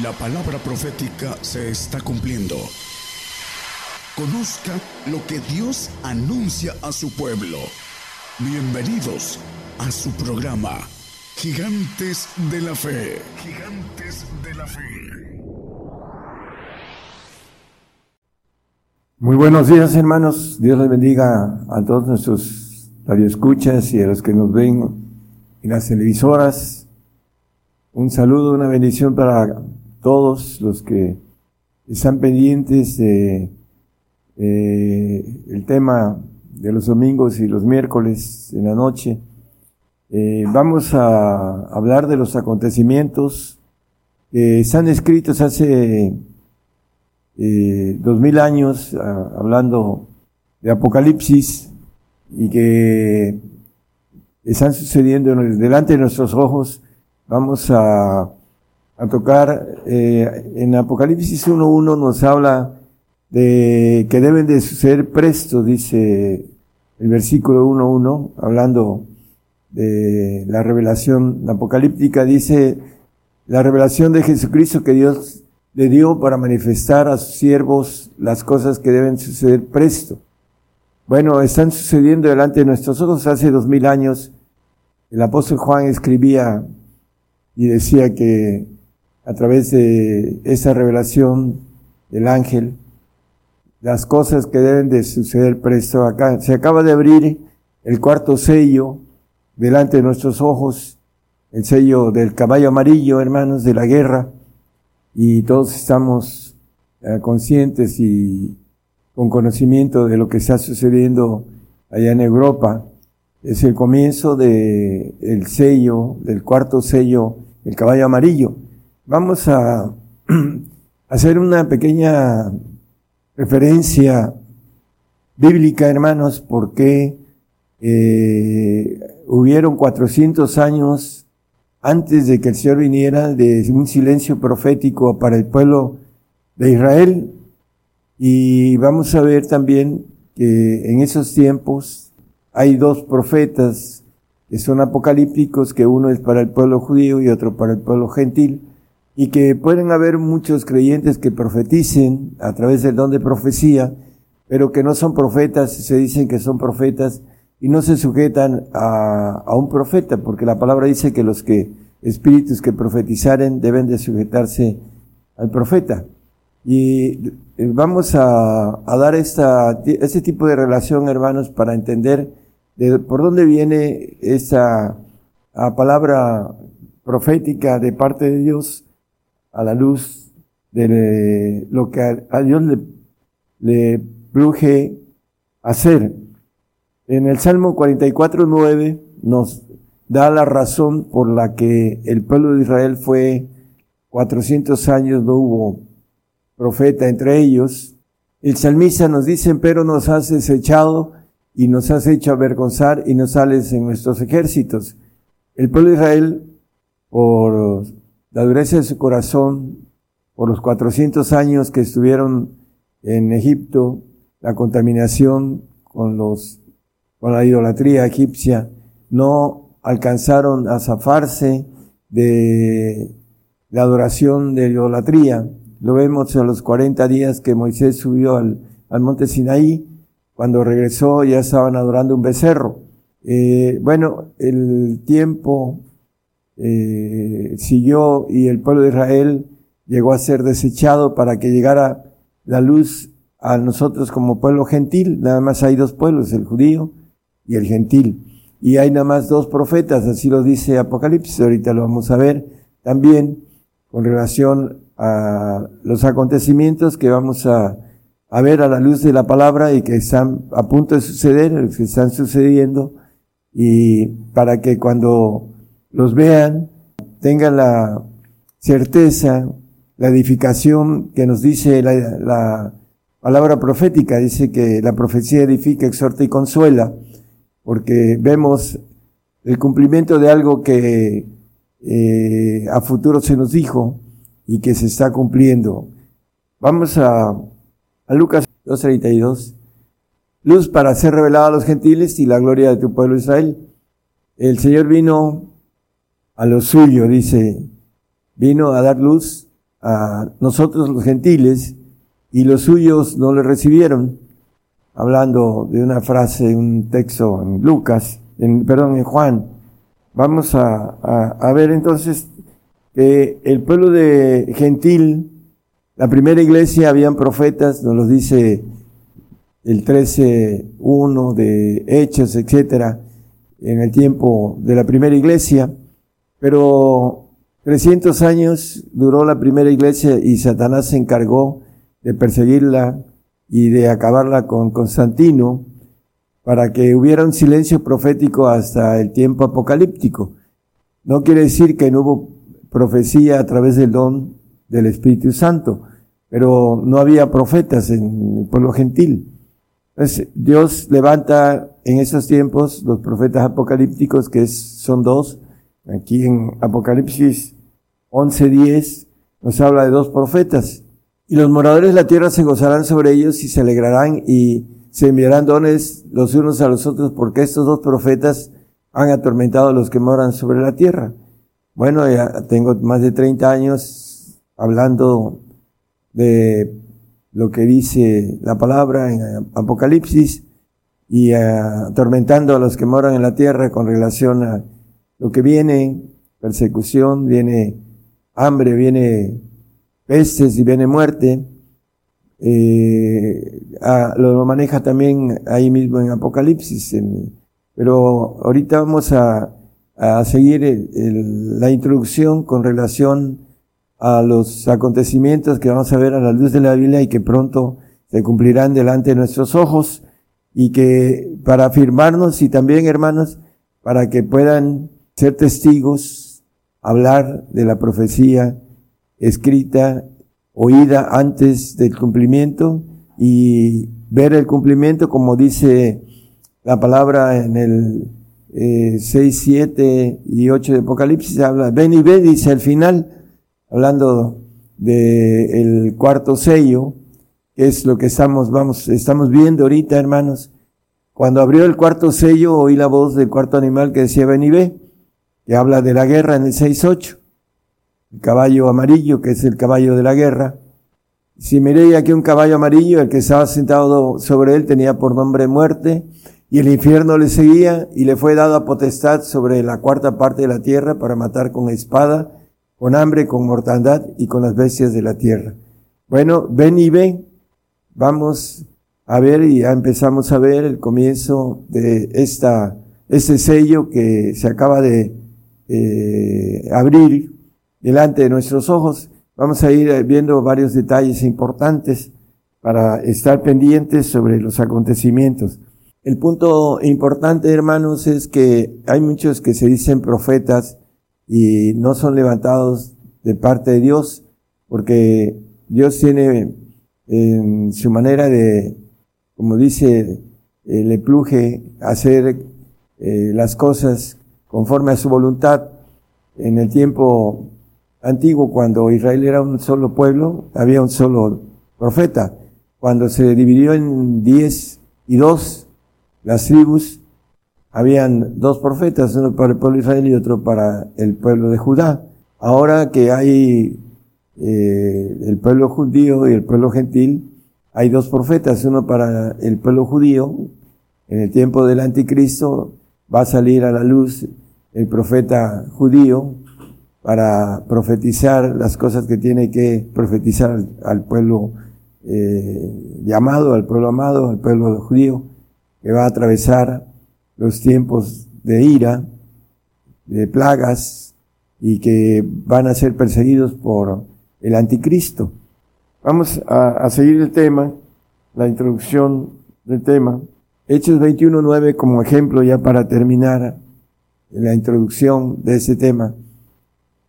La palabra profética se está cumpliendo. Conozca lo que Dios anuncia a su pueblo. Bienvenidos a su programa, Gigantes de la Fe. Gigantes de la Fe. Muy buenos días, hermanos. Dios les bendiga a todos nuestros radioescuchas y a los que nos ven en las televisoras. Un saludo, una bendición para todos los que están pendientes de el tema de los domingos y los miércoles en la noche. Eh, vamos a hablar de los acontecimientos que están escritos hace eh, dos mil años, hablando de Apocalipsis, y que están sucediendo delante de nuestros ojos. Vamos a, a tocar, eh, en Apocalipsis 1.1 nos habla de que deben de suceder presto, dice el versículo 1.1, hablando de la revelación apocalíptica, dice la revelación de Jesucristo que Dios le dio para manifestar a sus siervos las cosas que deben suceder presto. Bueno, están sucediendo delante de nuestros ojos hace dos mil años. El apóstol Juan escribía y decía que a través de esa revelación del ángel, las cosas que deben de suceder presto acá. Se acaba de abrir el cuarto sello delante de nuestros ojos, el sello del caballo amarillo, hermanos, de la guerra, y todos estamos eh, conscientes y con conocimiento de lo que está sucediendo allá en Europa. Es el comienzo de el sello, del cuarto sello, el caballo amarillo. Vamos a hacer una pequeña referencia bíblica, hermanos, porque eh, hubieron 400 años antes de que el Señor viniera de un silencio profético para el pueblo de Israel. Y vamos a ver también que en esos tiempos hay dos profetas que son apocalípticos, que uno es para el pueblo judío y otro para el pueblo gentil y que pueden haber muchos creyentes que profeticen a través del don de profecía, pero que no son profetas, se dicen que son profetas y no se sujetan a, a un profeta, porque la palabra dice que los que espíritus que profetizaren deben de sujetarse al profeta. Y eh, vamos a, a dar esta, este tipo de relación, hermanos, para entender de por dónde viene esa palabra profética de parte de Dios a la luz de lo que a, Dios le, le hacer. En el Salmo 44, 9 nos da la razón por la que el pueblo de Israel fue 400 años, no hubo profeta entre ellos. El salmista nos dice, pero nos has desechado y nos has hecho avergonzar y nos sales en nuestros ejércitos. El pueblo de Israel, por la dureza de su corazón por los 400 años que estuvieron en Egipto, la contaminación con los, con la idolatría egipcia, no alcanzaron a zafarse de la adoración de idolatría. Lo vemos en los 40 días que Moisés subió al, al monte Sinaí. Cuando regresó ya estaban adorando un becerro. Eh, bueno, el tiempo eh, siguió y el pueblo de Israel llegó a ser desechado para que llegara la luz a nosotros como pueblo gentil. Nada más hay dos pueblos, el judío y el gentil. Y hay nada más dos profetas, así lo dice Apocalipsis, ahorita lo vamos a ver también con relación a los acontecimientos que vamos a, a ver a la luz de la palabra y que están a punto de suceder, que están sucediendo, y para que cuando los vean, tengan la certeza, la edificación que nos dice la, la palabra profética, dice que la profecía edifica, exhorta y consuela, porque vemos el cumplimiento de algo que eh, a futuro se nos dijo y que se está cumpliendo. Vamos a, a Lucas 2.32. Luz para ser revelada a los gentiles y la gloria de tu pueblo Israel. El Señor vino a lo suyo, dice, vino a dar luz a nosotros los gentiles y los suyos no le recibieron, hablando de una frase, un texto en Lucas, en, perdón, en Juan. Vamos a, a, ver entonces que el pueblo de gentil, la primera iglesia habían profetas, nos lo dice el 13.1 de Hechos, etcétera, en el tiempo de la primera iglesia, pero 300 años duró la primera iglesia y Satanás se encargó de perseguirla y de acabarla con Constantino para que hubiera un silencio profético hasta el tiempo apocalíptico. No quiere decir que no hubo profecía a través del don del Espíritu Santo, pero no había profetas en el pueblo gentil. Entonces, Dios levanta en esos tiempos los profetas apocalípticos, que son dos. Aquí en Apocalipsis 11.10 nos habla de dos profetas. Y los moradores de la tierra se gozarán sobre ellos y se alegrarán y se enviarán dones los unos a los otros porque estos dos profetas han atormentado a los que moran sobre la tierra. Bueno, ya tengo más de 30 años hablando de lo que dice la palabra en Apocalipsis y atormentando a los que moran en la tierra con relación a lo que viene, persecución, viene hambre, viene pestes y viene muerte. Eh, lo maneja también ahí mismo en Apocalipsis. pero ahorita vamos a, a seguir la introducción con relación a los acontecimientos que vamos a ver a la luz de la Biblia y que pronto se cumplirán delante de nuestros ojos y que para afirmarnos y también hermanos para que puedan ser testigos, hablar de la profecía escrita, oída antes del cumplimiento y ver el cumplimiento como dice la palabra en el eh, 6, 7 y 8 de Apocalipsis, habla, ven y ve, dice al final, hablando del el cuarto sello, que es lo que estamos, vamos, estamos viendo ahorita, hermanos. Cuando abrió el cuarto sello, oí la voz del cuarto animal que decía ven y ve, que habla de la guerra en el 6.8. El caballo amarillo, que es el caballo de la guerra. Si miré aquí un caballo amarillo, el que estaba sentado sobre él tenía por nombre muerte, y el infierno le seguía, y le fue dado a potestad sobre la cuarta parte de la tierra para matar con espada, con hambre, con mortandad y con las bestias de la tierra. Bueno, ven y ven, vamos a ver y ya empezamos a ver el comienzo de esta, este sello que se acaba de eh, abrir delante de nuestros ojos. Vamos a ir viendo varios detalles importantes para estar pendientes sobre los acontecimientos. El punto importante, hermanos, es que hay muchos que se dicen profetas y no son levantados de parte de Dios, porque Dios tiene en su manera de, como dice, eh, le pluje hacer eh, las cosas conforme a su voluntad. En el tiempo antiguo, cuando Israel era un solo pueblo, había un solo profeta. Cuando se dividió en diez y dos las tribus, habían dos profetas, uno para el pueblo de Israel y otro para el pueblo de Judá. Ahora que hay eh, el pueblo judío y el pueblo gentil, hay dos profetas, uno para el pueblo judío, en el tiempo del anticristo va a salir a la luz el profeta judío para profetizar las cosas que tiene que profetizar al, pueblo eh, llamado, al pueblo amado, al pueblo judío, que va a atravesar los tiempos de ira, de plagas, y que van a ser perseguidos por el anticristo. Vamos a, seguir el tema, la introducción del tema. Hechos 21.9 como ejemplo ya para terminar la introducción de ese tema.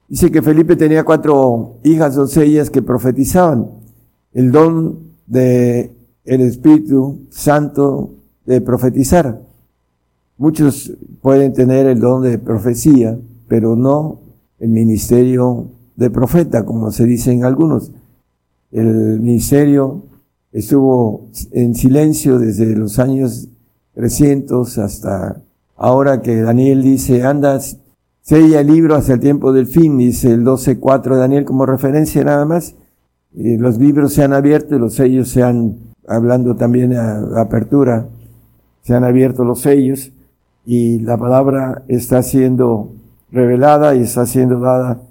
Dice que Felipe tenía cuatro hijas doncellas que profetizaban el don de el Espíritu Santo de profetizar. Muchos pueden tener el don de profecía, pero no el ministerio de profeta, como se dice en algunos. El ministerio estuvo en silencio desde los años 300 hasta ahora que Daniel dice, anda, sella el libro hasta el tiempo del fin, dice el 12.4 de Daniel como referencia nada más. los libros se han abierto y los sellos se han, hablando también a, apertura, se han abierto los sellos y la palabra está siendo revelada y está siendo dada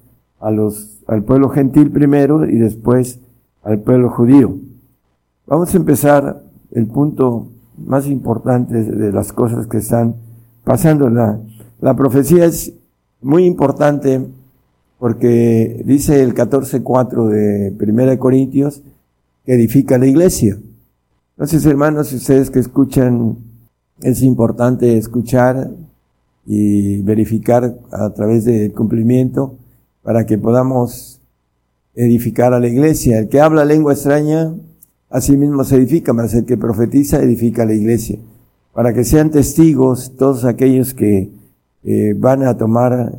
a los, al pueblo gentil primero y después al pueblo judío. Vamos a empezar el punto más importante de las cosas que están pasando. La, la profecía es muy importante porque dice el 14.4 de Primera de Corintios que edifica la iglesia. Entonces, hermanos, ustedes que escuchan, es importante escuchar y verificar a través del cumplimiento para que podamos edificar a la iglesia. El que habla lengua extraña, así mismo se edifica, más el que profetiza edifica a la iglesia. Para que sean testigos todos aquellos que eh, van a tomar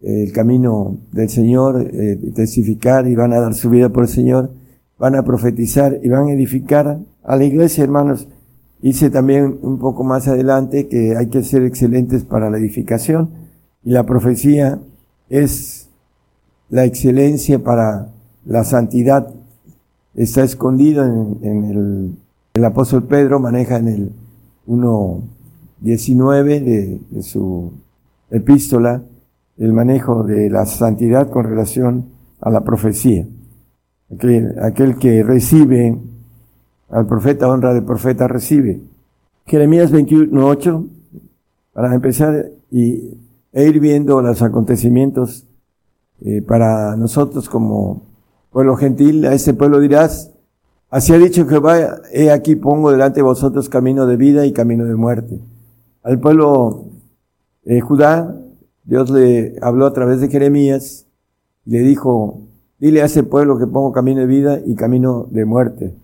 el camino del Señor, eh, testificar y van a dar su vida por el Señor, van a profetizar y van a edificar a la iglesia, hermanos. Dice también un poco más adelante que hay que ser excelentes para la edificación y la profecía es la excelencia para la santidad. Está escondido en, el, el apóstol Pedro, maneja en el 1.19 de, de su epístola el manejo de la santidad con relación a la profecía. Aquel, aquel que recibe al profeta, honra del profeta recibe. Jeremías 21.8, para empezar y, e ir viendo los acontecimientos eh, para nosotros como pueblo gentil, a este pueblo dirás, así ha dicho Jehová, he aquí pongo delante de vosotros camino de vida y camino de muerte. Al pueblo eh, Judá, Dios le habló a través de Jeremías le dijo, dile a ese pueblo que pongo camino de vida y camino de muerte.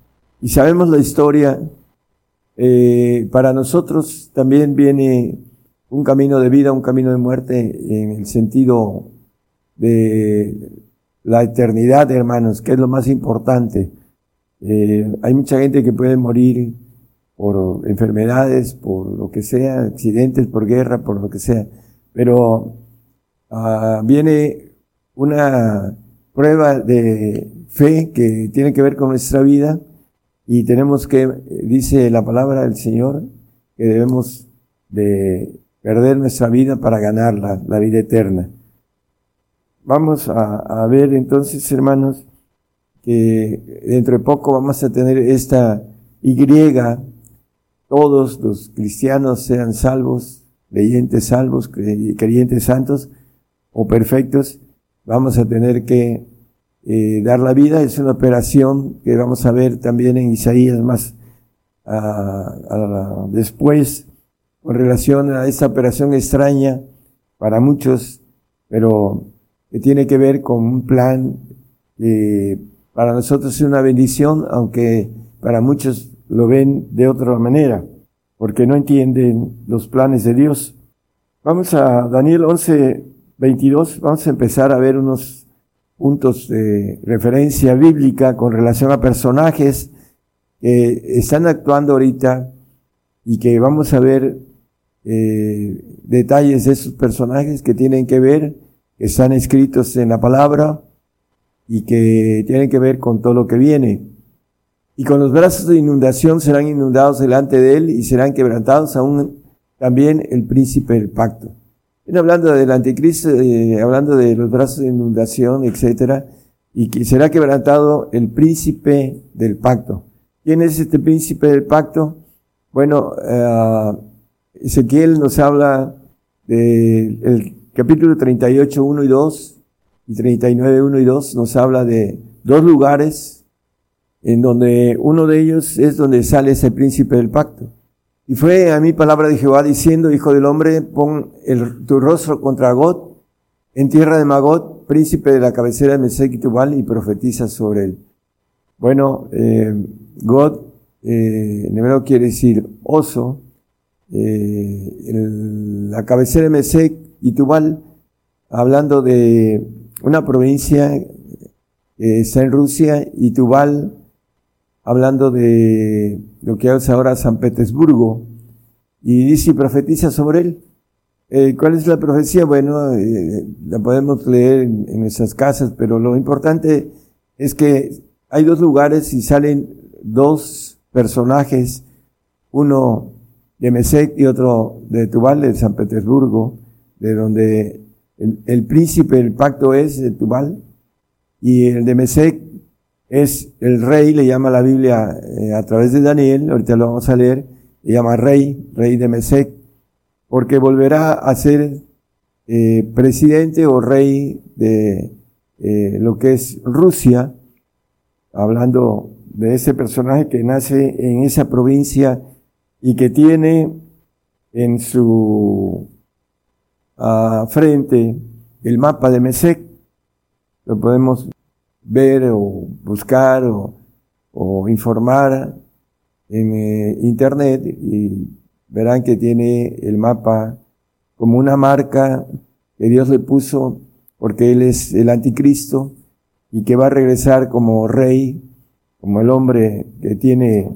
Y sabemos la historia, eh, para nosotros también viene un camino de vida, un camino de muerte en el sentido de la eternidad, hermanos, que es lo más importante. Eh, hay mucha gente que puede morir por enfermedades, por lo que sea, accidentes, por guerra, por lo que sea. Pero ah, viene una prueba de fe que tiene que ver con nuestra vida y tenemos que, dice la palabra del Señor, que debemos de perder nuestra vida para ganar la, vida eterna. Vamos a, ver entonces, hermanos, que dentro de poco vamos a tener esta Y todos los cristianos sean salvos, leyentes salvos, creyentes santos o perfectos, vamos a tener que eh, dar la vida. Es una operación que vamos a ver también en Isaías más después con relación a esta operación extraña para muchos, pero que tiene que ver con un plan que para nosotros es una bendición, aunque para muchos lo ven de otra manera, porque no entienden los planes de Dios. Vamos a Daniel 11, 22, vamos a empezar a ver unos puntos de referencia bíblica con relación a personajes que están actuando ahorita y que vamos a ver eh, detalles de esos personajes que tienen que ver, que están escritos en la palabra y que tienen que ver con todo lo que viene y con los brazos de inundación serán inundados delante de él y serán quebrantados aún también el príncipe del pacto. Viene hablando del anticristo, eh, hablando de los brazos de inundación, etcétera, y que será quebrantado el príncipe del pacto. ¿Quién es este príncipe del pacto? Bueno, eh, Ezequiel nos habla del capítulo 38, 1 y 2, y 39, 1 y 2, nos habla de dos lugares en donde uno de ellos es donde sale ese príncipe del pacto. Y fue a mí palabra de Jehová diciendo, hijo del hombre, pon tu rostro contra Got, en tierra de Magot, príncipe de la cabecera de Mesec y Tubal, y profetiza sobre él. Bueno, eh, God, eh, en hebreo quiere decir oso, eh, la cabecera de Mesec y Tubal, hablando de una provincia que está en Rusia, y Tubal, hablando de lo que es ahora San Petersburgo, y dice y profetiza sobre él. Eh, ¿Cuál es la profecía? Bueno, eh, la podemos leer en, en, nuestras casas, pero lo importante es que hay dos lugares y salen dos personajes, uno de Mesec y otro de Tubal, de San Petersburgo, de donde el, el príncipe, el pacto es de Tubal, y el de Mesec es el rey, le llama la Biblia eh, a través de Daniel, ahorita lo vamos a leer, le llama rey, rey de Mesec, porque volverá a ser eh, presidente o rey de eh, lo que es Rusia, hablando de ese personaje que nace en esa provincia y que tiene en su uh, frente el mapa de Mesec, lo podemos ver o buscar o, o informar en eh, internet y verán que tiene el mapa como una marca que Dios le puso porque Él es el anticristo y que va a regresar como rey, como el hombre que tiene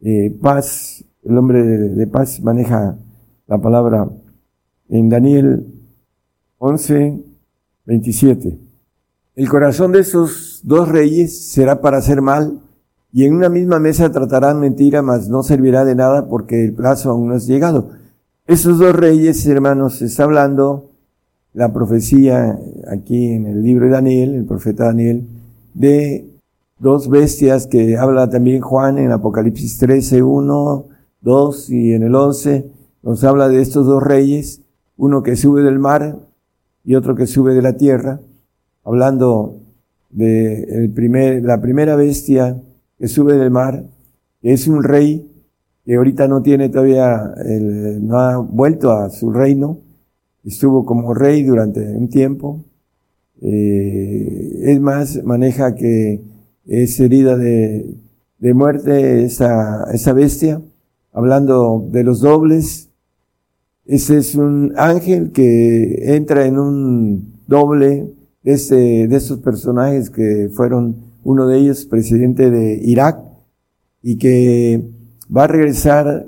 eh, paz, el hombre de, paz maneja la palabra en Daniel 11, 27. El corazón de esos dos reyes será para hacer mal, y en una misma mesa tratarán mentira, mas no servirá de nada porque el plazo aún no es llegado. Esos dos reyes, hermanos, está hablando la profecía aquí en el libro de Daniel, el profeta Daniel, de dos bestias que habla también Juan en Apocalipsis 13, 1, 2 y en el 11, nos habla de estos dos reyes, uno que sube del mar y otro que sube de la tierra, hablando de el primer, la primera bestia que sube del mar, es un rey que ahorita no tiene todavía, el, no ha vuelto a su reino, estuvo como rey durante un tiempo, eh, es más, maneja que es herida de, de muerte esa, esa bestia, hablando de los dobles, ese es un ángel que entra en un doble de, este, de personajes que fueron uno de ellos presidente de Irak y que va a regresar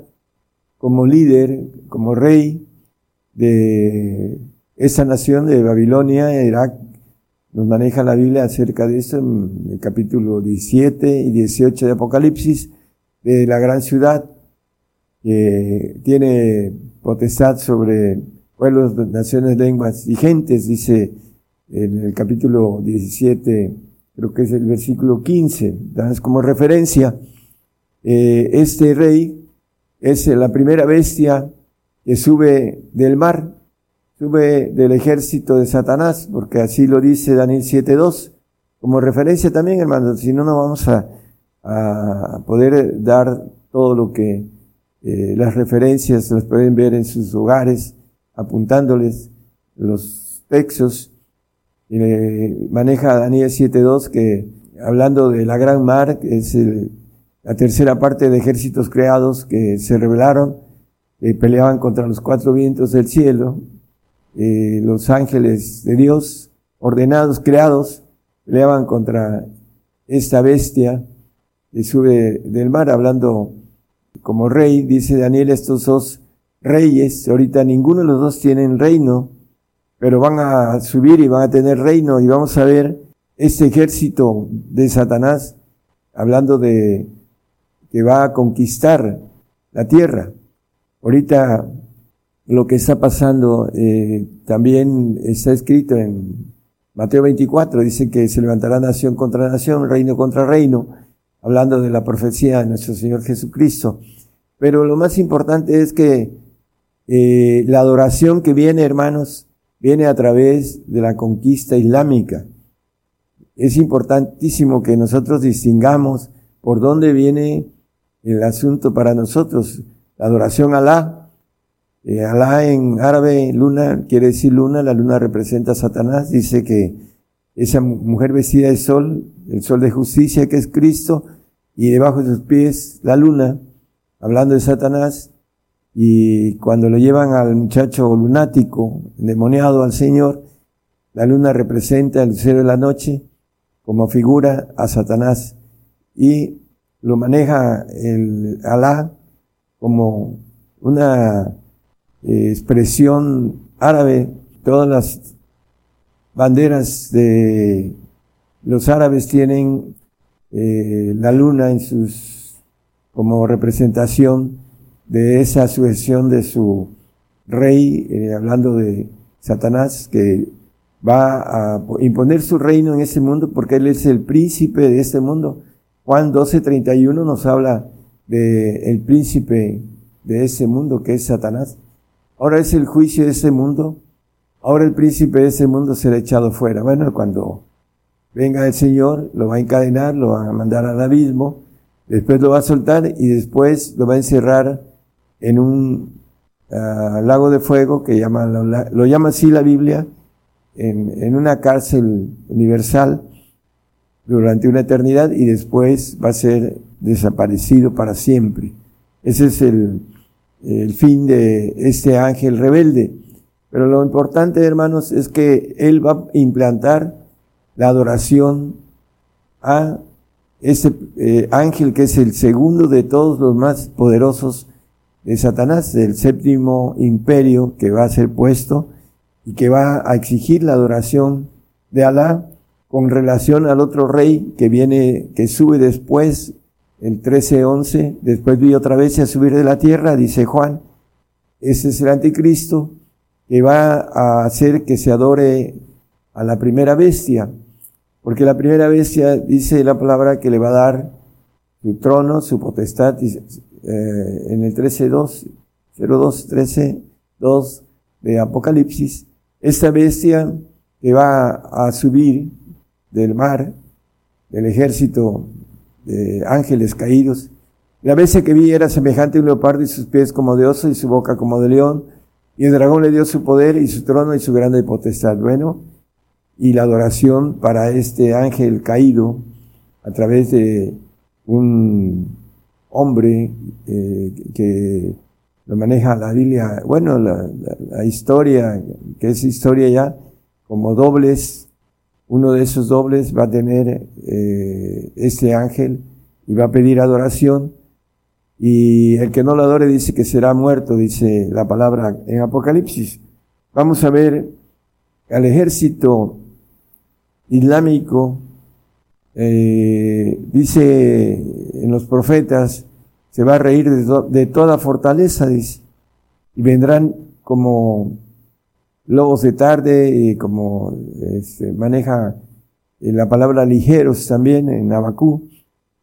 como líder, como rey de esa nación de Babilonia, Irak. Nos maneja la Biblia acerca de eso en el capítulo 17 y 18 de Apocalipsis, de la gran ciudad que tiene potestad sobre pueblos, naciones, lenguas y gentes, dice en el capítulo 17 creo que es el versículo 15, das como referencia, eh, este rey es la primera bestia que sube del mar, sube del ejército de Satanás, porque así lo dice Daniel 7.2, como referencia también, hermano, si no, no vamos a poder dar todo lo que eh, las referencias las pueden ver en sus hogares, apuntándoles los textos. Eh, maneja Daniel 7.2 que hablando de la gran mar, que es la tercera parte de ejércitos creados que se rebelaron, peleaban contra los cuatro vientos del cielo, eh, los ángeles de Dios, ordenados, creados, peleaban contra esta bestia que sube del mar, hablando como rey, dice Daniel, estos dos reyes, ahorita ninguno de los dos tienen reino, pero van a subir y van a tener reino y vamos a ver este ejército de Satanás hablando de que va a conquistar la tierra. Ahorita lo que está pasando eh, también está escrito en Mateo 24, dice que se levantará nación contra nación, reino contra reino, hablando de la profecía de nuestro Señor Jesucristo. Pero lo más importante es que eh, la adoración que viene, hermanos, viene a través de la conquista islámica. Es importantísimo que nosotros distingamos por dónde viene el asunto para nosotros. La adoración a Alá. Eh, Alá en árabe, luna, quiere decir luna, la luna representa a Satanás, dice que esa mujer vestida de sol, el sol de justicia que es Cristo, y debajo de sus pies la luna, hablando de Satanás, y cuando lo llevan al muchacho lunático, endemoniado al Señor, la luna representa el cielo de la noche como figura a Satanás y lo maneja el Alá como una eh, expresión árabe, todas las banderas de los árabes tienen eh, la luna en sus como representación de esa sucesión de su rey, eh, hablando de Satanás, que va a imponer su reino en ese mundo porque él es el príncipe de este mundo. Juan 12:31 nos habla de el príncipe de ese mundo que es Satanás. Ahora es el juicio de ese mundo. Ahora el príncipe de ese mundo será echado fuera. Bueno, cuando venga el Señor, lo va a encadenar, lo va a mandar al abismo, después lo va a soltar y después lo va a encerrar en un ah, lago de fuego que llama, lo, llama así la Biblia, en, una cárcel universal durante una eternidad y después va a ser desaparecido para siempre. Ese es el fin de este ángel rebelde. Pero lo importante, hermanos, es que él va a implantar la adoración a ese eh, ángel que es el segundo de todos los más poderosos de Satanás, del séptimo imperio que va a ser puesto y que va a exigir la adoración de Alá con relación al otro rey que viene, que sube después, el 13-11, después vi otra vez a subir de la tierra, dice Juan, ese es el anticristo que va a hacer que se adore a la primera bestia, porque la primera bestia dice la palabra que le va a dar su trono, su potestad, eh, en el 13.2, 02, 13, 2 de Apocalipsis, esta bestia que va a subir del mar, del ejército de ángeles caídos, la bestia que vi era semejante a un leopardo y sus pies como de oso y su boca como de león, y el dragón le dio su poder y su trono y su grande potestad. Bueno, y la adoración para este ángel caído a través de un hombre eh, que lo maneja la Biblia, bueno, la, historia, que es historia ya, como dobles, uno de esos dobles va a tener eh, este ángel y va a pedir adoración y el que no lo adore dice que será muerto, dice la palabra en Apocalipsis. Vamos a ver al ejército islámico, eh, dice en los profetas, se va a reír de, toda fortaleza, dice, y vendrán como lobos de tarde, y como este, maneja eh, la palabra ligeros también en Abacú,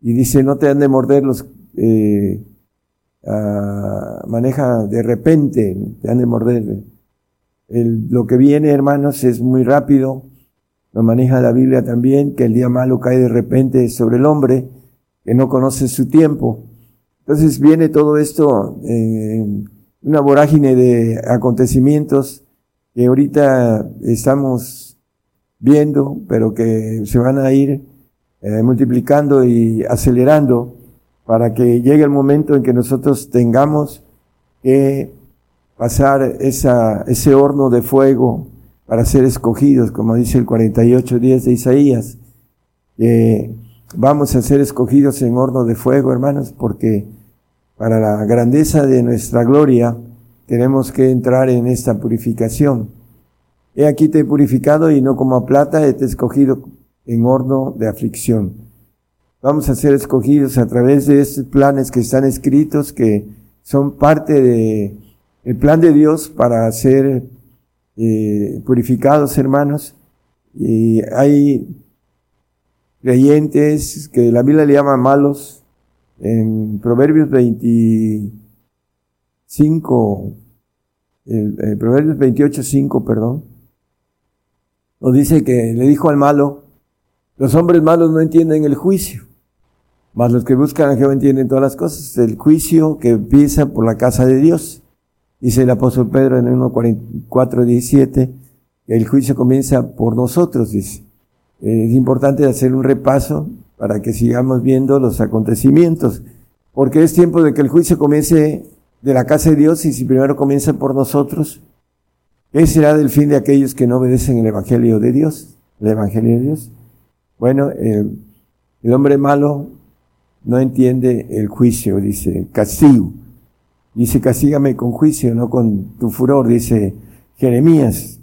y dice, no te han de morder los eh, maneja de repente, te han de morder. El, lo que viene, hermanos, es muy rápido. Lo maneja la Biblia también, que el día malo cae de repente sobre el hombre, que no conoce su tiempo. Entonces viene todo esto en una vorágine de acontecimientos que ahorita estamos viendo, pero que se van a ir eh, multiplicando y acelerando para que llegue el momento en que nosotros tengamos que pasar esa, ese horno de fuego para ser escogidos, como dice el 48.10 de Isaías. vamos a ser escogidos en horno de fuego, hermanos, porque para la grandeza de nuestra gloria tenemos que entrar en esta purificación. He aquí te he purificado y no como a plata, he te escogido en horno de aflicción vamos a ser escogidos a través de estos planes que están escritos, que son parte de el plan de Dios para ser eh, purificados, hermanos. Y hay creyentes que la Biblia le llama malos. En Proverbios 25, el, el Proverbios 28, 5, perdón, nos dice que le dijo al malo, los hombres malos no entienden el juicio. Mas los que buscan a Jehová entienden todas las cosas. El juicio que empieza por la casa de Dios. Dice el apóstol Pedro en 1.44, 17, que el juicio comienza por nosotros, dice. Es importante hacer un repaso para que sigamos viendo los acontecimientos, porque es tiempo de que el juicio comience de la casa de Dios y si primero comienza por nosotros, ¿qué será del fin de aquellos que no obedecen el Evangelio de Dios? El Evangelio de Dios. Bueno, eh, el hombre malo no entiende el juicio, dice, castigo. Dice, castígame con juicio, no con tu furor, dice Jeremías,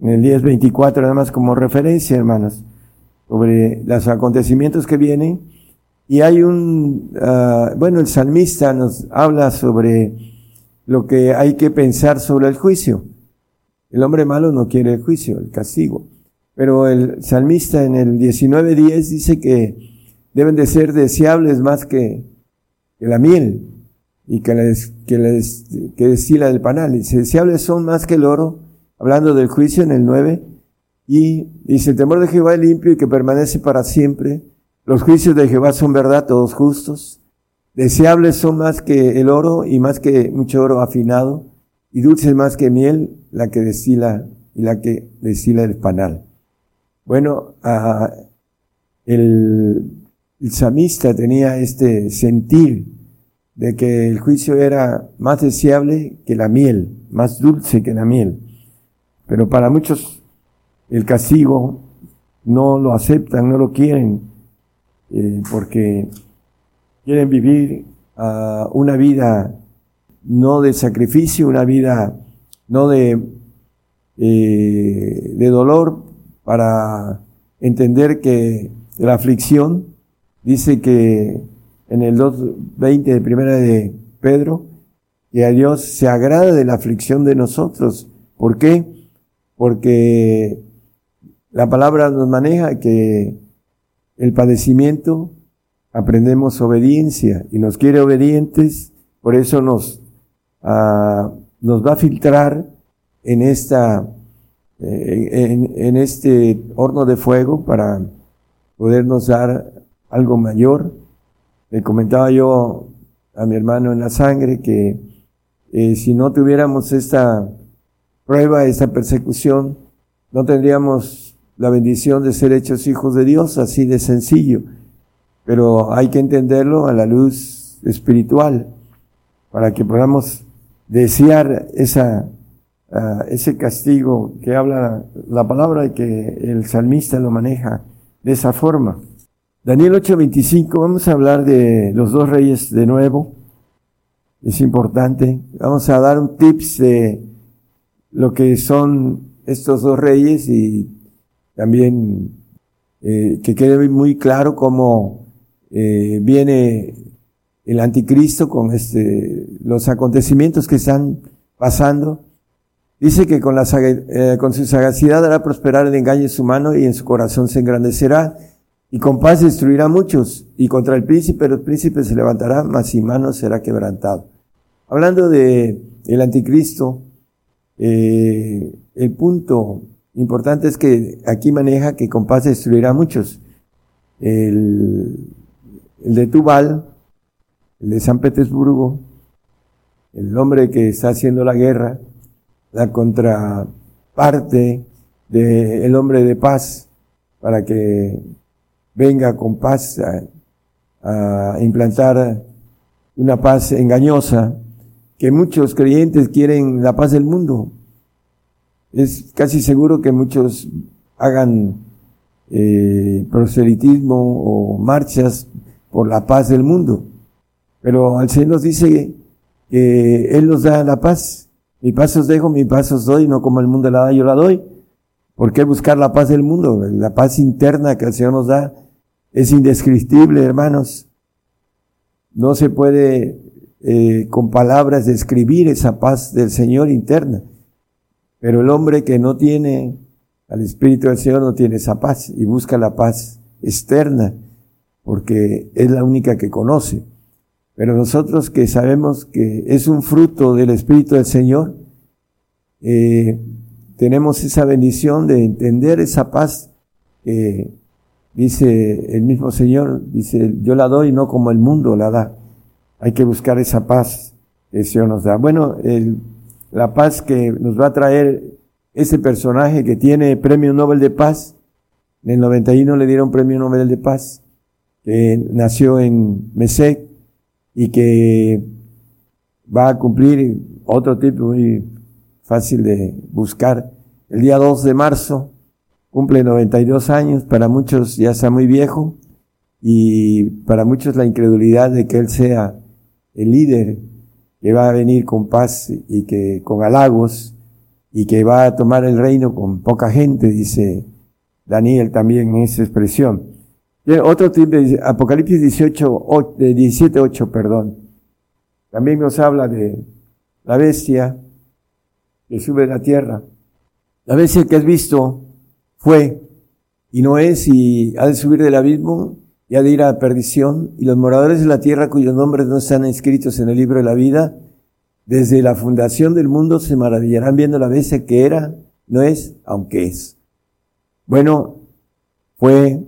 en el 10.24, nada más como referencia, hermanos, sobre los acontecimientos que vienen. Y hay un, ah, bueno, el salmista nos habla sobre lo que hay que pensar sobre el juicio. El hombre malo no quiere el juicio, el castigo. Pero el salmista en el 19.10 dice que deben de ser deseables más que, la miel y que, les, que, destila del panal. Dice, deseables son más que el oro, hablando del juicio en el 9. Y dice, el temor de Jehová es limpio y que permanece para siempre. Los juicios de Jehová son verdad, todos justos. Deseables son más que el oro y más que mucho oro afinado. Y dulces más que miel, la que destila y la que destila el panal. Bueno, el, el samista tenía este sentir de que el juicio era más deseable que la miel, más dulce que la miel. Pero para muchos el castigo no lo aceptan, no lo quieren, eh, porque quieren vivir uh, una vida no de sacrificio, una vida no de, eh, de dolor, para entender que la aflicción dice que en el 2.20 de primera de Pedro, que a Dios se agrada de la aflicción de nosotros. ¿Por qué? Porque la palabra nos maneja que el padecimiento aprendemos obediencia y nos quiere obedientes, por eso nos, ah, nos va a filtrar en esta, eh, en, en este horno de fuego para podernos dar algo mayor le comentaba yo a mi hermano en la sangre que eh, si no tuviéramos esta prueba, esta persecución, no tendríamos la bendición de ser hechos hijos de Dios, así de sencillo. Pero hay que entenderlo a la luz espiritual para que podamos desear esa, ah, ese castigo que habla la palabra y que el salmista lo maneja de esa forma. Daniel 8:25, vamos a hablar de los dos reyes de nuevo. Es importante. Vamos a dar un tips de lo que son estos dos reyes y también eh, que quede muy claro cómo eh, viene el anticristo con este, los acontecimientos que están pasando. Dice que con, la, eh, con su sagacidad hará prosperar el engaño de su mano y en su corazón se engrandecerá y con paz destruirá muchos, y contra el príncipe el príncipe se levantará, mas sin mano será quebrantado. Hablando de el anticristo, eh, el punto importante es que aquí maneja que con paz destruirá muchos. El, el de Tubal, el de San Petersburgo, el hombre que está haciendo la guerra, la contraparte del hombre de paz, para que venga con paz a, implantar una paz engañosa, que muchos creyentes quieren la paz del mundo. Es casi seguro que muchos hagan eh, proselitismo o marchas por la paz del mundo. Pero al Señor nos dice que Él nos da la paz. Mi paz os dejo, mi paz os doy, no como el mundo la da, yo la doy. ¿Por qué buscar la paz del mundo? La paz interna que el Señor nos da es indescriptible, hermanos. No se puede eh, con palabras describir esa paz del Señor interna. Pero el hombre que no tiene al Espíritu del Señor no tiene esa paz y busca la paz externa porque es la única que conoce. Pero nosotros que sabemos que es un fruto del Espíritu del Señor, eh, tenemos esa bendición de entender esa paz que Dice el mismo Señor, dice, yo la doy no como el mundo la da. Hay que buscar esa paz que el Señor nos da. Bueno, el, la paz que nos va a traer ese personaje que tiene premio Nobel de Paz, en el 91 le dieron premio Nobel de Paz, que nació en Mesec y que va a cumplir otro tipo muy fácil de buscar. El día 2 de marzo cumple 92 años, para muchos ya está muy viejo y para muchos la incredulidad de que él sea el líder que va a venir con paz y que con halagos y que va a tomar el reino con poca gente, dice Daniel también en esa expresión. otro tipo, Apocalipsis 18, 17, 8, perdón. También nos habla de la bestia que sube a la tierra. La bestia que has visto fue y no es y ha de subir del abismo y ha de ir a perdición, y los moradores de la tierra cuyos nombres no están inscritos en el libro de la vida, desde la fundación del mundo se maravillarán viendo la bestia que era, no es, aunque es. Bueno, fue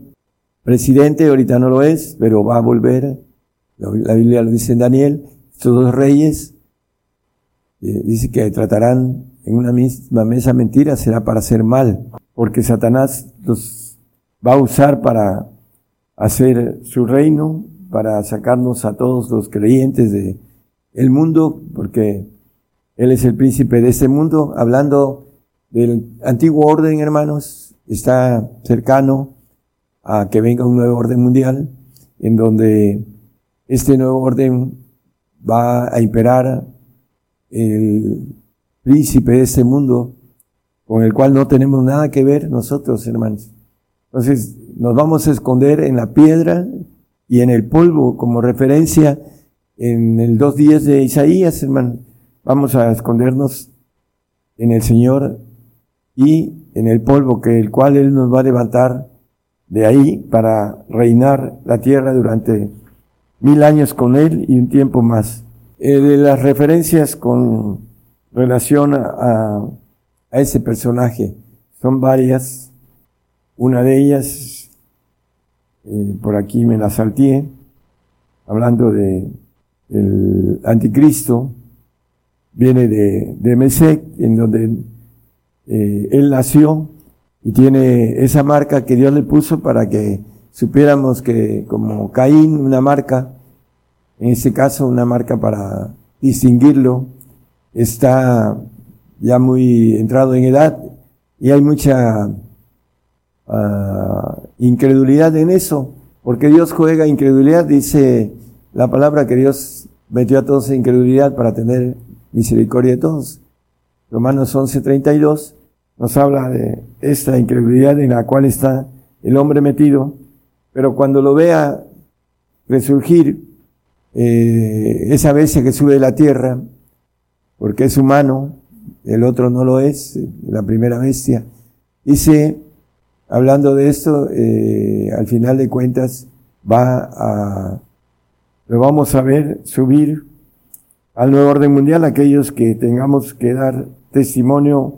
presidente, ahorita no lo es, pero va a volver. La Biblia lo dice en Daniel, estos dos reyes, eh, dice que tratarán en una misma mesa mentira, será para hacer mal, porque Satanás los va a usar para hacer su reino, para sacarnos a todos los creyentes de mundo, porque Él es el príncipe de este mundo, hablando del antiguo orden, hermanos, está cercano a que venga un nuevo orden mundial, en donde este nuevo orden va a imperar el príncipe de este mundo, con el cual no tenemos nada que ver nosotros, hermanos. Entonces, nos vamos a esconder en la piedra y en el polvo, como referencia en el dos días de Isaías, hermano. Vamos a escondernos en el Señor y en el polvo, que el cual Él nos va a levantar de ahí para reinar la tierra durante mil años con Él y un tiempo más. Eh, de las referencias con relación a ese personaje son varias. Una de ellas eh, por aquí me la salté, hablando de el anticristo, viene de, de Mesec, en donde eh, él nació y tiene esa marca que Dios le puso para que supiéramos que como Caín, una marca, en este caso una marca para distinguirlo, está ya muy entrado en edad y hay mucha uh, incredulidad en eso, porque Dios juega incredulidad, dice la palabra que Dios metió a todos en incredulidad para tener misericordia de todos. Romanos 11:32 nos habla de esta incredulidad en la cual está el hombre metido, pero cuando lo vea resurgir eh, esa bestia que sube de la tierra, porque es humano, el otro no lo es, la primera bestia, dice hablando de esto, eh, al final de cuentas va a, lo vamos a ver subir al nuevo orden mundial aquellos que tengamos que dar testimonio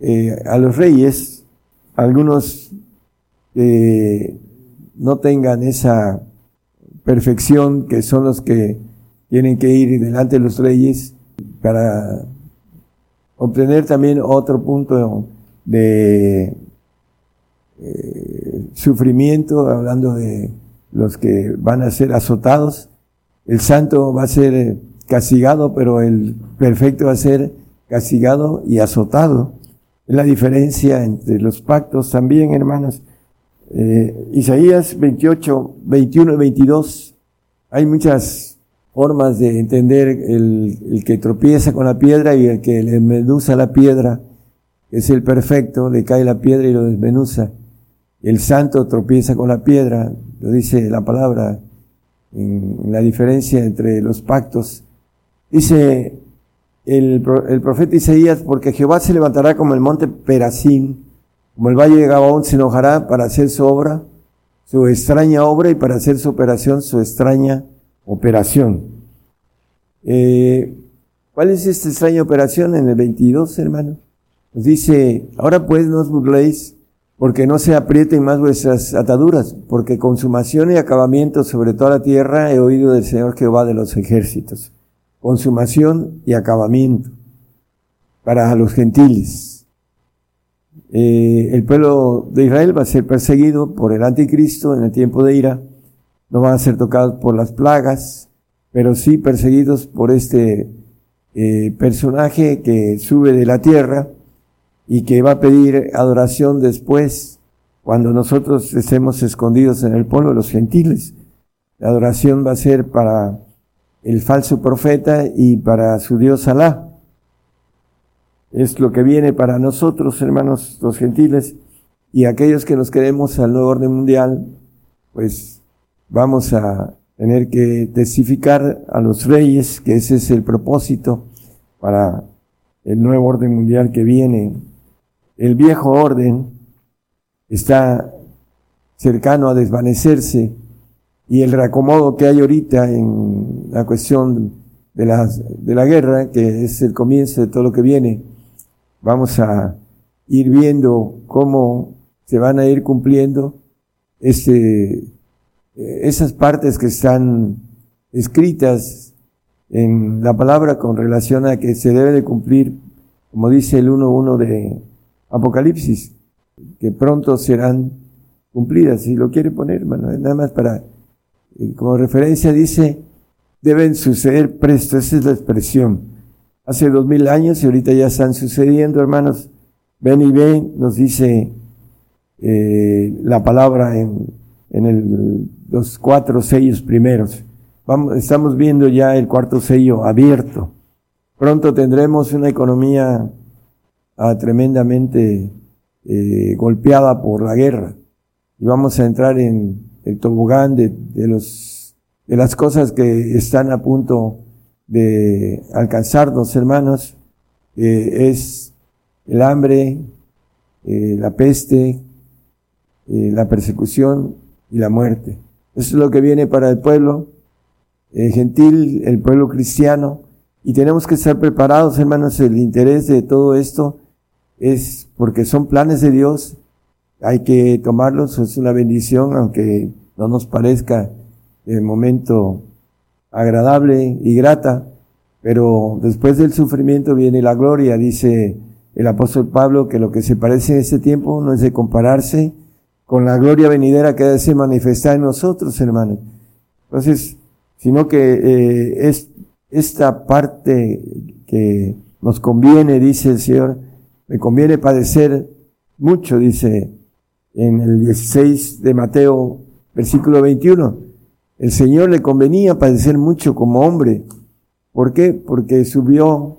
eh, a los reyes, algunos que no tengan esa perfección que son los que tienen que ir delante de los reyes para obtener también otro punto de eh, sufrimiento, hablando de los que van a ser azotados. El santo va a ser eh, castigado, pero el perfecto va a ser castigado y azotado. La diferencia entre los pactos también, hermanos. Eh, Isaías 28, 21 y 22. Hay muchas formas de entender el, el, que tropieza con la piedra y el que le desmenuza la piedra, es el perfecto, le cae la piedra y lo desmenuza. El santo tropieza con la piedra, lo dice la palabra, en la diferencia entre los pactos. Dice el, el profeta Isaías, porque Jehová se levantará como el monte Perazín, como el valle de Gabaón se enojará para hacer su obra, su extraña obra y para hacer su operación, su extraña operación. Eh, ¿Cuál es esta extraña operación? En el 22, hermano. Nos dice, ahora pues no os burléis porque no se aprieten más vuestras ataduras, porque consumación y acabamiento sobre toda la tierra he oído del Señor Jehová de los ejércitos. Consumación y acabamiento para los gentiles. Eh, el pueblo de Israel va a ser perseguido por el anticristo en el tiempo de ira. No van a ser tocados por las plagas, pero sí perseguidos por este eh, personaje que sube de la tierra y que va a pedir adoración después, cuando nosotros estemos escondidos en el de los gentiles. La adoración va a ser para el falso profeta y para su Dios Alá. Es lo que viene para nosotros, hermanos, los gentiles, y aquellos que nos queremos al nuevo orden mundial, pues vamos a tener que testificar a los reyes que ese es el propósito para el nuevo orden mundial que viene. El viejo orden está cercano a desvanecerse y el reacomodo que hay ahorita en la cuestión de la, de la guerra, que es el comienzo de todo lo que viene, vamos a ir viendo cómo se van a ir cumpliendo este, esas partes que están escritas en la palabra con relación a que se debe de cumplir, como dice el 1.1 de Apocalipsis, que pronto serán cumplidas. Si lo quiere poner, hermano, nada más para, eh, como referencia dice, deben suceder presto, esa es la expresión. Hace dos mil años y ahorita ya están sucediendo, hermanos. Ven y ven, nos dice eh, la palabra en, en el, los cuatro sellos primeros. Vamos, estamos viendo ya el cuarto sello abierto. Pronto tendremos una economía ah, tremendamente eh, golpeada por la guerra y vamos a entrar en el tobogán de, de, los, de las cosas que están a punto de alcanzarnos, hermanos, eh, es el hambre, eh, la peste, eh, la persecución y la muerte. Eso es lo que viene para el pueblo eh, gentil, el pueblo cristiano, y tenemos que estar preparados, hermanos, el interés de todo esto es porque son planes de Dios, hay que tomarlos, es una bendición, aunque no nos parezca el momento agradable y grata, pero después del sufrimiento viene la gloria, dice el apóstol Pablo, que lo que se parece en este tiempo no es de compararse con la gloria venidera que debe ser manifestada en nosotros, hermanos. Entonces, sino que eh, es esta parte que nos conviene, dice el Señor, me conviene padecer mucho, dice en el 16 de Mateo, versículo 21. El Señor le convenía padecer mucho como hombre. ¿Por qué? Porque subió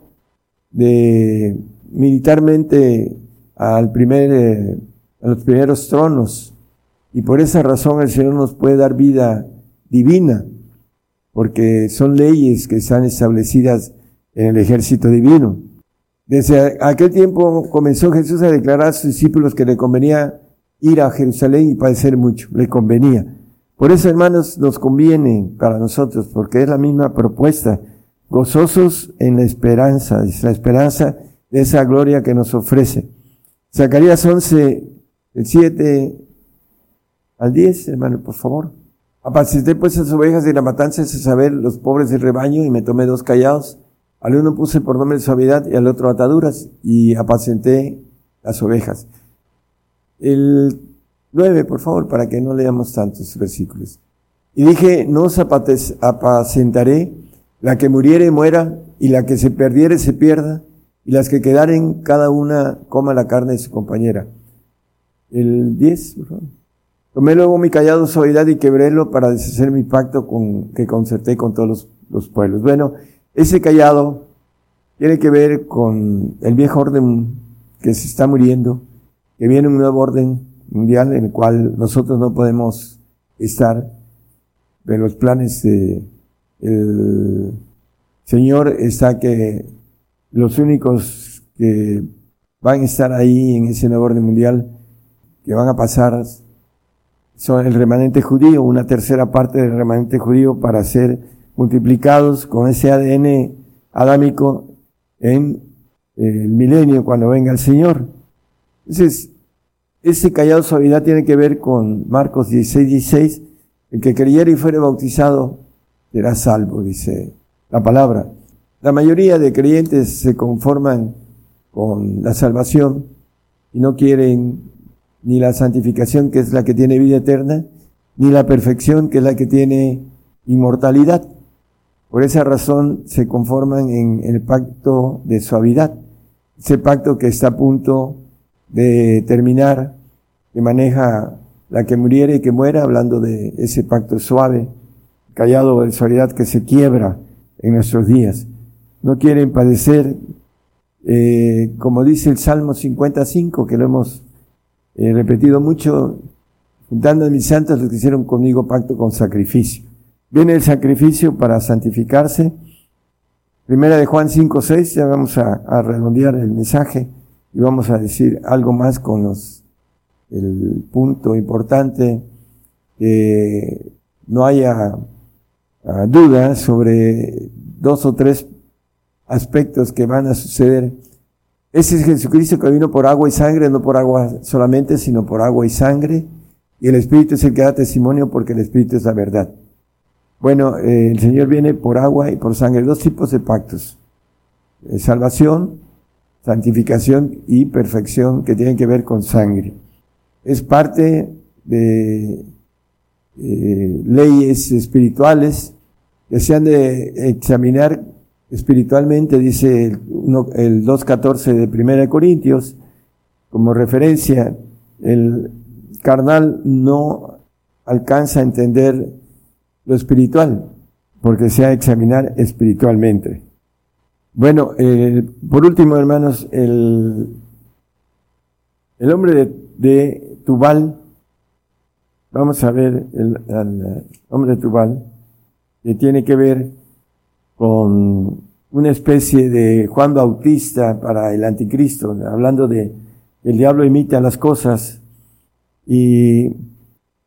de militarmente al primer eh, a los primeros tronos. Y por esa razón el Señor nos puede dar vida divina, porque son leyes que están establecidas en el ejército divino. Desde aquel tiempo comenzó Jesús a declarar a sus discípulos que le convenía ir a Jerusalén y padecer mucho, le convenía. Por eso, hermanos, nos conviene para nosotros, porque es la misma propuesta, gozosos en la esperanza, es la esperanza de esa gloria que nos ofrece. Zacarías 11, el 7 al 10, hermano, por favor. Apacenté pues las ovejas de la matanza de saber los pobres del rebaño y me tomé dos callados. Al uno puse por nombre suavidad y al otro ataduras y apacenté las ovejas. El 9, por favor, para que no leamos tantos versículos. Y dije, no os apacentaré, la que muriere muera, y la que se perdiere se pierda, y las que quedaren cada una coma la carne de su compañera. El 10, por favor. Tomé luego mi callado suavidad y quebrélo para deshacer mi pacto con, que concerté con todos los, los pueblos. Bueno, ese callado tiene que ver con el viejo orden que se está muriendo, que viene un nuevo orden mundial en el cual nosotros no podemos estar en los planes de el Señor está que los únicos que van a estar ahí en ese nuevo orden mundial que van a pasar son el remanente judío, una tercera parte del remanente judío para ser multiplicados con ese ADN adámico en el milenio cuando venga el Señor. Entonces, ese callado suavidad tiene que ver con Marcos 16, 16, el que creyera y fuere bautizado será salvo, dice la palabra. La mayoría de creyentes se conforman con la salvación y no quieren ni la santificación, que es la que tiene vida eterna, ni la perfección, que es la que tiene inmortalidad. Por esa razón se conforman en el pacto de suavidad, ese pacto que está a punto de terminar, que maneja la que muriere y que muera, hablando de ese pacto suave, callado de suavidad que se quiebra en nuestros días. No quieren padecer, eh, como dice el Salmo 55, que lo hemos eh, repetido mucho, juntando a mis santos los que hicieron conmigo pacto con sacrificio. Viene el sacrificio para santificarse. Primera de Juan 5, 6, ya vamos a, a redondear el mensaje y vamos a decir algo más con los, el punto importante, que no haya uh, duda sobre dos o tres aspectos que van a suceder. Ese es Jesucristo que vino por agua y sangre, no por agua solamente, sino por agua y sangre. Y el Espíritu es el que da testimonio porque el Espíritu es la verdad. Bueno, eh, el Señor viene por agua y por sangre, dos tipos de pactos. Eh, salvación, santificación y perfección que tienen que ver con sangre. Es parte de eh, leyes espirituales que se han de examinar espiritualmente, dice el, el 2.14 de 1 Corintios, como referencia, el carnal no alcanza a entender lo espiritual, porque se ha de examinar espiritualmente. Bueno, eh, por último, hermanos, el, el hombre de, Tubal, vamos a ver el, el hombre de Tubal, que tiene que ver con una especie de Juan Bautista para el anticristo, hablando de el diablo imita las cosas y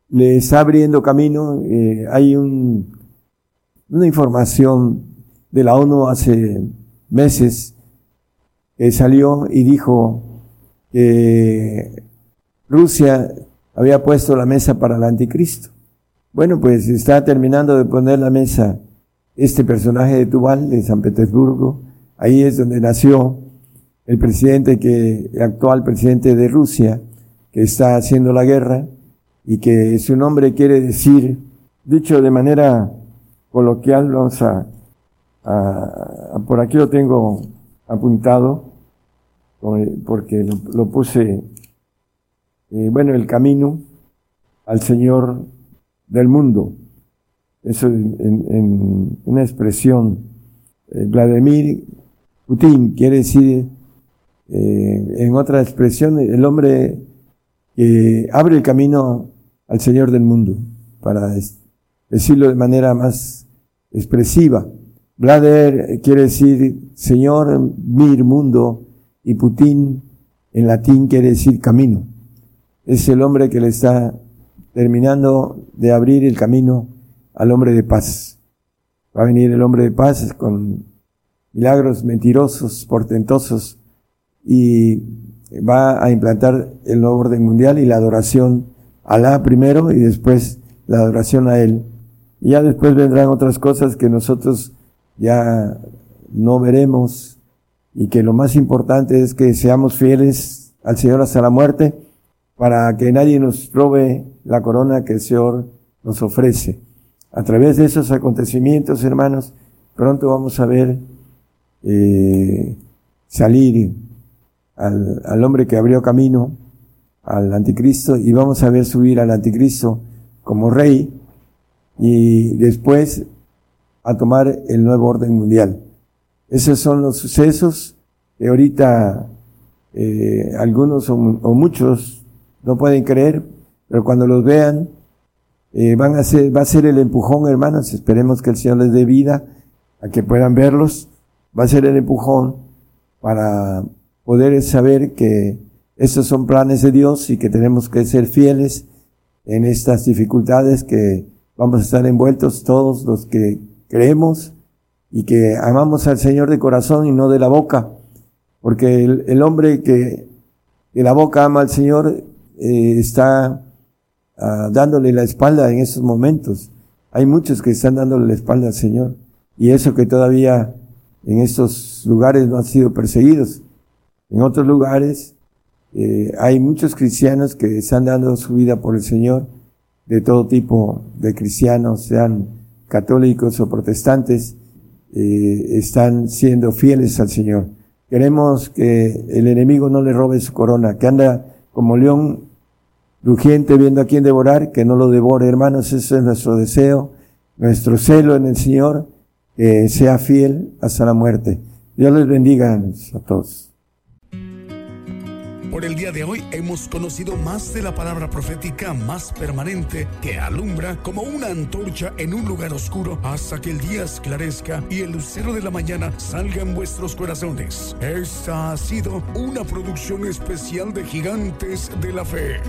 le está abriendo camino. Eh, hay un, una información de la ONU hace meses que salió y dijo que Rusia había puesto la mesa para el anticristo. Bueno, pues está terminando de poner la mesa este personaje de Tubal, de San Petersburgo. Ahí es donde nació el presidente que, el actual presidente de Rusia, que está haciendo la guerra y que su nombre quiere decir, dicho de manera coloquial, vamos a, por aquí lo tengo apuntado, porque lo, puse, eh, bueno, el camino al Señor del mundo. Eso en, una expresión. Eh, Vladimir Putin quiere decir, eh, en otra expresión, el hombre que abre el camino al Señor del mundo, para decirlo de manera más expresiva. Vladimir quiere decir Señor, mir, mundo, y Putin en latín quiere decir camino. Es el hombre que le está terminando de abrir el camino al hombre de paz. Va a venir el hombre de paz con milagros mentirosos, portentosos, y va a implantar el nuevo orden mundial y la adoración a Alá primero y después la adoración a Él. Y ya después vendrán otras cosas que nosotros ya no veremos y que lo más importante es que seamos fieles al Señor hasta la muerte para que nadie nos robe la corona que el Señor nos ofrece. A través de esos acontecimientos, hermanos, pronto vamos a ver eh, salir al, al, hombre que abrió camino al anticristo y vamos a ver subir al anticristo como rey y después a tomar el nuevo orden mundial. Esos son los sucesos que ahorita eh, algunos o, o muchos no pueden creer, pero cuando los vean, eh, van a ser, va a ser el empujón, hermanos. Esperemos que el Señor les dé vida a que puedan verlos. Va a ser el empujón para poder saber que estos son planes de Dios y que tenemos que ser fieles en estas dificultades que vamos a estar envueltos todos los que creemos y que amamos al Señor de corazón y no de la boca. Porque el, hombre que de la boca ama al Señor eh, está ah, dándole la espalda en estos momentos. Hay muchos que están dándole la espalda al Señor. Y eso que todavía en estos lugares no han sido perseguidos. En otros lugares eh, hay muchos cristianos que están dando su vida por el Señor, de todo tipo de cristianos, sean católicos o protestantes, eh, están siendo fieles al Señor. Queremos que el enemigo no le robe su corona, que anda como león rugiente viendo a quien devorar, que no lo devore, hermanos, ese es nuestro deseo, nuestro celo en el Señor, eh, sea fiel hasta la muerte. Dios les bendiga a todos. Por el día de hoy hemos conocido más de la palabra profética más permanente que alumbra como una antorcha en un lugar oscuro hasta que el día esclarezca y el lucero de la mañana salga en vuestros corazones. Esta ha sido una producción especial de Gigantes de la Fe.